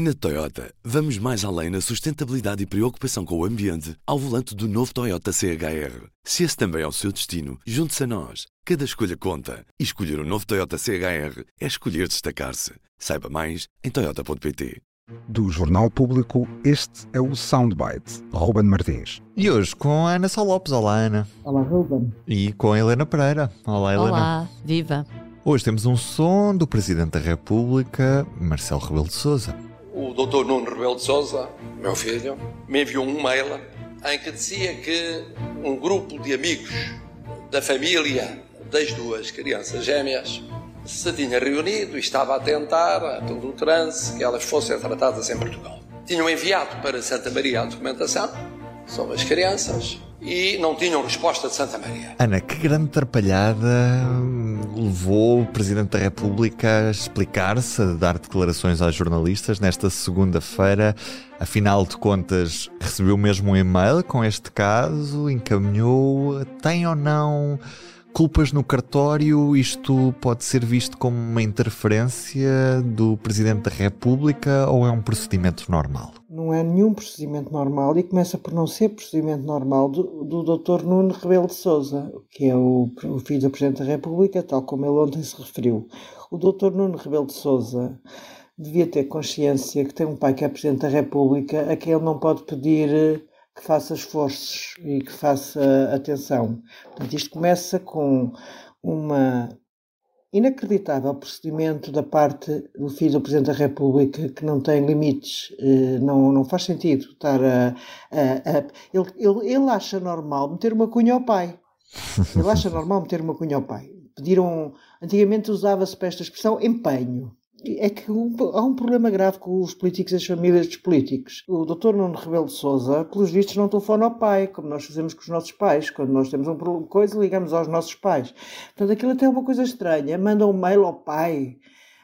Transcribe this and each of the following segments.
Na Toyota, vamos mais além na sustentabilidade e preocupação com o ambiente ao volante do novo Toyota CHR. Se esse também é o seu destino, junte-se a nós. Cada escolha conta. E escolher o um novo Toyota CHR é escolher destacar-se. Saiba mais em Toyota.pt. Do Jornal Público, este é o Soundbite. Ruben Martins. E hoje com a Ana Sá Lopes. Olá, Ana. Olá, Ruben. E com a Helena Pereira. Olá, Helena. Olá, viva. Hoje temos um som do Presidente da República, Marcelo Rebelo de Sousa. O Dr. Nuno Rebelo de Sousa, meu filho, me enviou um mail em que dizia que um grupo de amigos da família das duas crianças gêmeas se tinha reunido e estava a tentar, a todo o trance, que elas fossem tratadas em Portugal. Tinham enviado para Santa Maria a documentação sobre as crianças e não tinham resposta de Santa Maria. Ana, que grande atrapalhada levou o Presidente da República a explicar-se, a dar declarações aos jornalistas nesta segunda-feira. Afinal de contas, recebeu mesmo um e-mail com este caso, encaminhou, tem ou não culpas no cartório, isto pode ser visto como uma interferência do Presidente da República ou é um procedimento normal? Não é nenhum procedimento normal e começa por não ser procedimento normal do, do Dr. Nuno Rebelo de Sousa, que é o, o filho do Presidente da República, tal como ele ontem se referiu. O Dr. Nuno Rebelo de Sousa devia ter consciência que tem um pai que é Presidente da República, a quem ele não pode pedir que faça esforços e que faça atenção. Portanto, isto começa com uma inacreditável procedimento da parte do filho do Presidente da República que não tem limites, eh, não, não faz sentido estar a. a, a ele, ele, ele acha normal meter uma cunha ao pai. Ele acha normal meter uma cunha ao pai. Pediram. Antigamente usava-se para esta expressão empenho é que há um problema grave com os políticos e as famílias dos políticos. O doutor Nuno Rebelo de Sousa, pelos vistos, não telefona ao pai, como nós fazemos com os nossos pais. Quando nós temos uma coisa, ligamos aos nossos pais. Portanto, aquilo até é uma coisa estranha. Manda um mail ao pai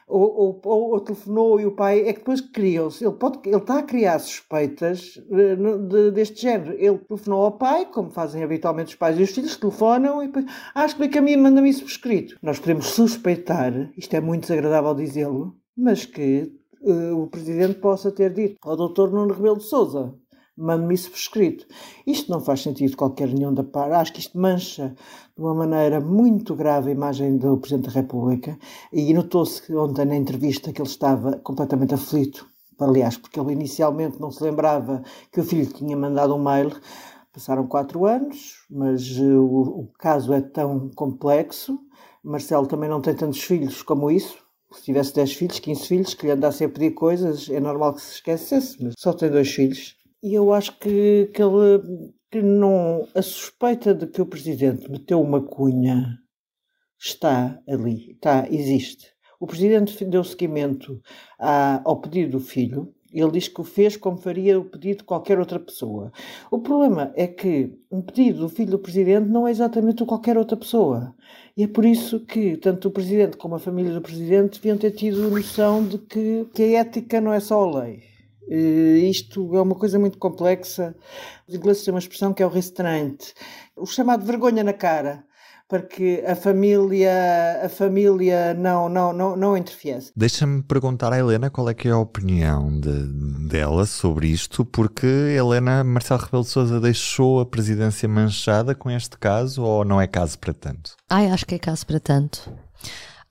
ou, ou, ou, telefonou e o pai é que depois criam-se. Ele, pode, ele está a criar suspeitas eh, de, deste género. Ele telefonou ao pai, como fazem habitualmente os pais e os filhos, telefonam e depois, ah, explica-me e manda-me isso por escrito. Nós podemos suspeitar, isto é muito desagradável dizê-lo, mas que uh, o Presidente possa ter dito ao Dr. Nuno Rebelo de Souza mande-me isso por escrito. Isto não faz sentido qualquer união da par. Acho que isto mancha de uma maneira muito grave a imagem do Presidente da República e notou-se ontem na entrevista que ele estava completamente aflito. Aliás, porque ele inicialmente não se lembrava que o filho tinha mandado um mail. Passaram quatro anos, mas uh, o, o caso é tão complexo. Marcelo também não tem tantos filhos como isso, se tivesse 10 filhos, 15 filhos, que lhe andasse a pedir coisas, é normal que se esquecesse, mas só tem dois filhos. E eu acho que, que ele que não. A suspeita de que o presidente meteu uma cunha está ali, está, existe. O presidente deu seguimento à, ao pedido do filho. Ele diz que o fez como faria o pedido de qualquer outra pessoa. O problema é que um pedido do filho do presidente não é exatamente o qualquer outra pessoa. E é por isso que tanto o presidente como a família do presidente deviam ter tido noção de que, que a ética não é só a lei isto é uma coisa muito complexa. Os ingleses têm uma expressão que é o restraint, o chamado vergonha na cara, para que a família, a família não, não, não, não interfiesse. Deixa-me perguntar à Helena qual é que é a opinião de, dela sobre isto, porque Helena Marcelo Rebelo de Sousa deixou a presidência manchada com este caso ou não é caso para tanto? Ai, acho que é caso para tanto.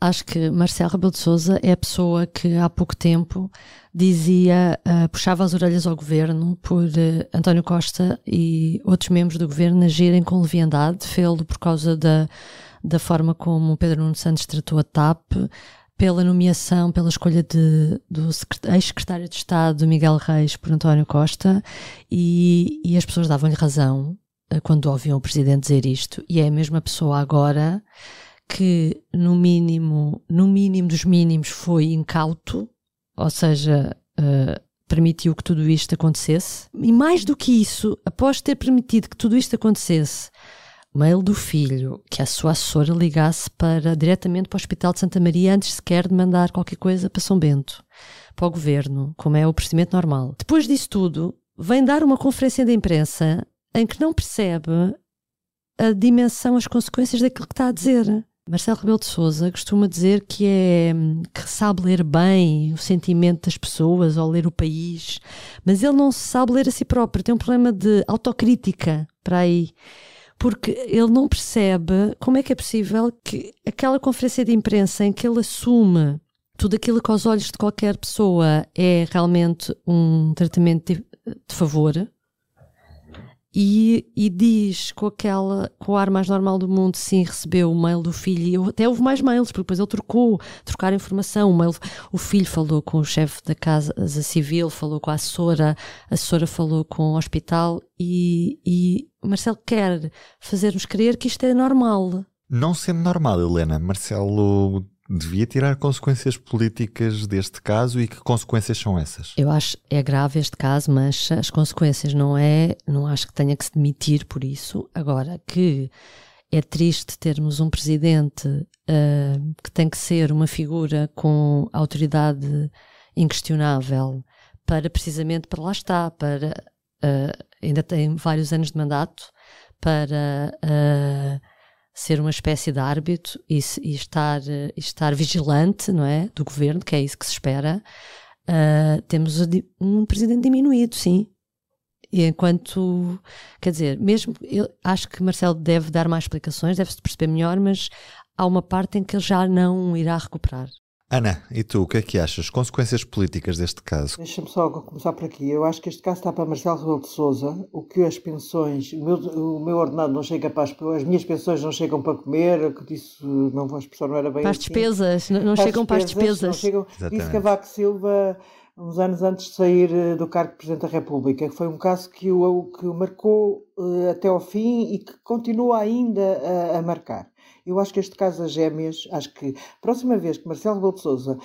Acho que Marcelo Rebelo de Sousa é a pessoa que há pouco tempo dizia, uh, puxava as orelhas ao governo por uh, António Costa e outros membros do governo agirem com leviandade, fê-lo por causa da, da forma como Pedro Nuno Santos tratou a TAP, pela nomeação, pela escolha de, do ex-secretário de Estado Miguel Reis por António Costa e, e as pessoas davam-lhe razão uh, quando ouviam o Presidente dizer isto e é a mesma pessoa agora que no mínimo, no mínimo dos mínimos foi incauto ou seja, uh, permitiu que tudo isto acontecesse. E mais do que isso, após ter permitido que tudo isto acontecesse, mail do filho que a sua assessora ligasse para diretamente para o Hospital de Santa Maria antes sequer de mandar qualquer coisa para São Bento, para o governo, como é o procedimento normal. Depois disso tudo, vem dar uma conferência de imprensa em que não percebe a dimensão, as consequências daquilo que está a dizer. Marcelo Rebelo de Souza costuma dizer que é que sabe ler bem o sentimento das pessoas ou ler o país, mas ele não sabe ler a si próprio, tem um problema de autocrítica para aí. Porque ele não percebe como é que é possível que aquela conferência de imprensa em que ele assume tudo aquilo que aos olhos de qualquer pessoa é realmente um tratamento de, de favor, e, e, diz com aquela com o ar mais normal do mundo sim recebeu o mail do filho. E até houve mais mails porque depois ele trocou trocar informação. O, mail, o filho falou com o chefe da casa civil falou com a assessora a assessora falou com o hospital. E, e Marcelo quer fazer-nos crer que isto é normal? Não sendo normal Helena Marcelo devia tirar consequências políticas deste caso e que consequências são essas? Eu acho é grave este caso, mas as consequências não é, não acho que tenha que se demitir por isso. Agora que é triste termos um presidente uh, que tem que ser uma figura com autoridade inquestionável para precisamente para lá está, para uh, ainda tem vários anos de mandato para uh, ser uma espécie de árbitro e, e estar, e estar vigilante, não é? Do governo, que é isso que se espera. Uh, temos um presidente diminuído, sim. E enquanto, quer dizer, mesmo, eu acho que Marcelo deve dar mais explicações, deve-se perceber melhor, mas há uma parte em que ele já não irá recuperar. Ana, e tu, o que é que achas? Consequências políticas deste caso? Deixa-me só começar por aqui. Eu acho que este caso está para Marcelo Rebelo de Souza. O que as pensões, o meu, o meu ordenado não chega para as, as minhas pensões não chegam para comer, que disse, não vou expressar, não era bem Para as assim. despesas, não, não chegam para as despesas. Não chegam, disse Cavaco Silva uns anos antes de sair eh, do cargo de Presidente da República, que foi um caso que o, que o marcou uh, até ao fim e que continua ainda a, a marcar. Eu acho que este caso das gêmeas, acho que próxima vez que Marcelo Rebelo de Sousa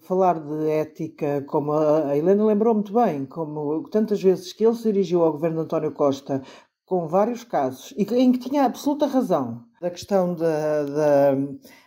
falar de ética, como a Helena lembrou muito bem, como tantas vezes que ele se dirigiu ao governo de António Costa com vários casos e em que tinha absoluta razão da questão da, da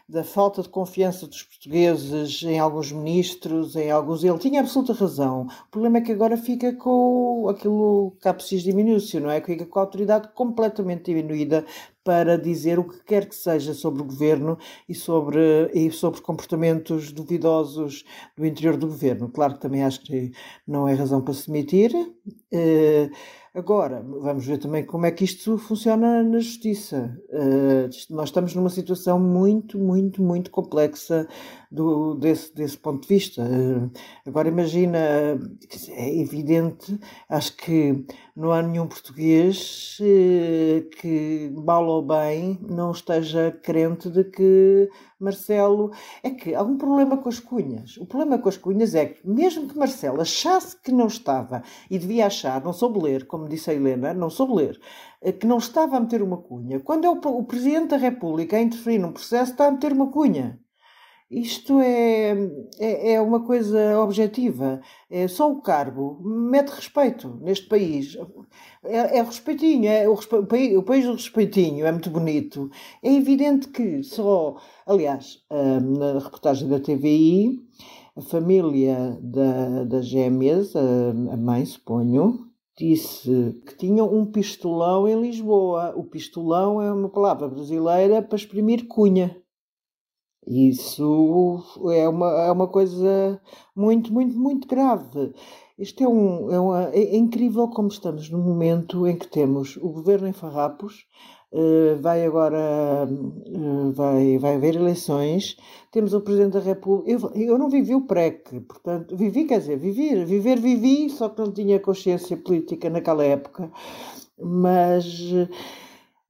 da falta de confiança dos portugueses em alguns ministros, em alguns. Ele tinha absoluta razão. O problema é que agora fica com aquilo capsis diminúcio, não é? Fica com a autoridade completamente diminuída para dizer o que quer que seja sobre o governo e sobre, e sobre comportamentos duvidosos do interior do governo. Claro que também acho que não é razão para se demitir. Uh, Agora, vamos ver também como é que isto funciona na justiça. Uh, nós estamos numa situação muito, muito, muito complexa do, desse, desse ponto de vista. Uh, agora, imagina, é evidente, acho que não há nenhum português uh, que, mal ou bem, não esteja crente de que Marcelo. É que há um problema com as cunhas. O problema com as cunhas é que, mesmo que Marcelo achasse que não estava, e devia achar, não soube ler, como disse a Helena, não soube ler, eh, que não estava a meter uma cunha, quando é o, o Presidente da República a interferir num processo, está a meter uma cunha. Isto é, é, é, uma coisa objetiva. É só o cargo mete respeito neste país. É, é respeitinho, é o, país, o país do respeitinho é muito bonito. É evidente que só, aliás, na reportagem da TVI, a família da, das gêmeas, a, a mãe, suponho, disse que tinham um pistolão em Lisboa. O pistolão é uma palavra brasileira para exprimir cunha. Isso é uma, é uma coisa muito, muito, muito grave. Isto é, um, é, uma, é incrível como estamos no momento em que temos o governo em farrapos, uh, vai agora uh, vai, vai haver eleições, temos o Presidente da República. Eu, eu não vivi o PREC, portanto, vivi, quer dizer, viver, viver, vivi, só que não tinha consciência política naquela época, mas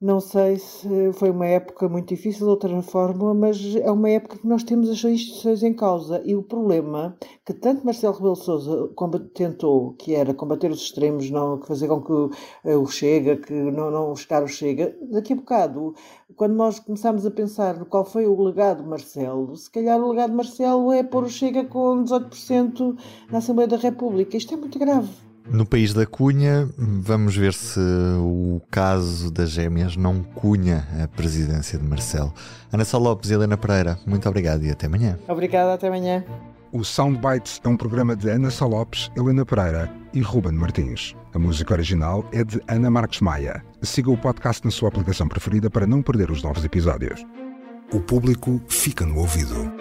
não sei se foi uma época muito difícil outra forma, mas é uma época que nós temos as instituições em causa. E o problema que tanto Marcelo Rebelo de Sousa tentou, que era combater os extremos, não fazer com que eh, o Chega, que não, não o Chega, daqui a bocado, quando nós começamos a pensar no qual foi o legado de Marcelo, se calhar o legado de Marcelo é pôr o Chega com 18% na Assembleia da República. Isto é muito grave. No país da Cunha, vamos ver se o caso das gêmeas não cunha a presidência de Marcelo. Ana Sá Lopes e Helena Pereira, muito obrigado e até amanhã. Obrigada, até amanhã. O Soundbites é um programa de Ana Sá Lopes, Helena Pereira e Ruben Martins. A música original é de Ana Marques Maia. Siga o podcast na sua aplicação preferida para não perder os novos episódios. O público fica no ouvido.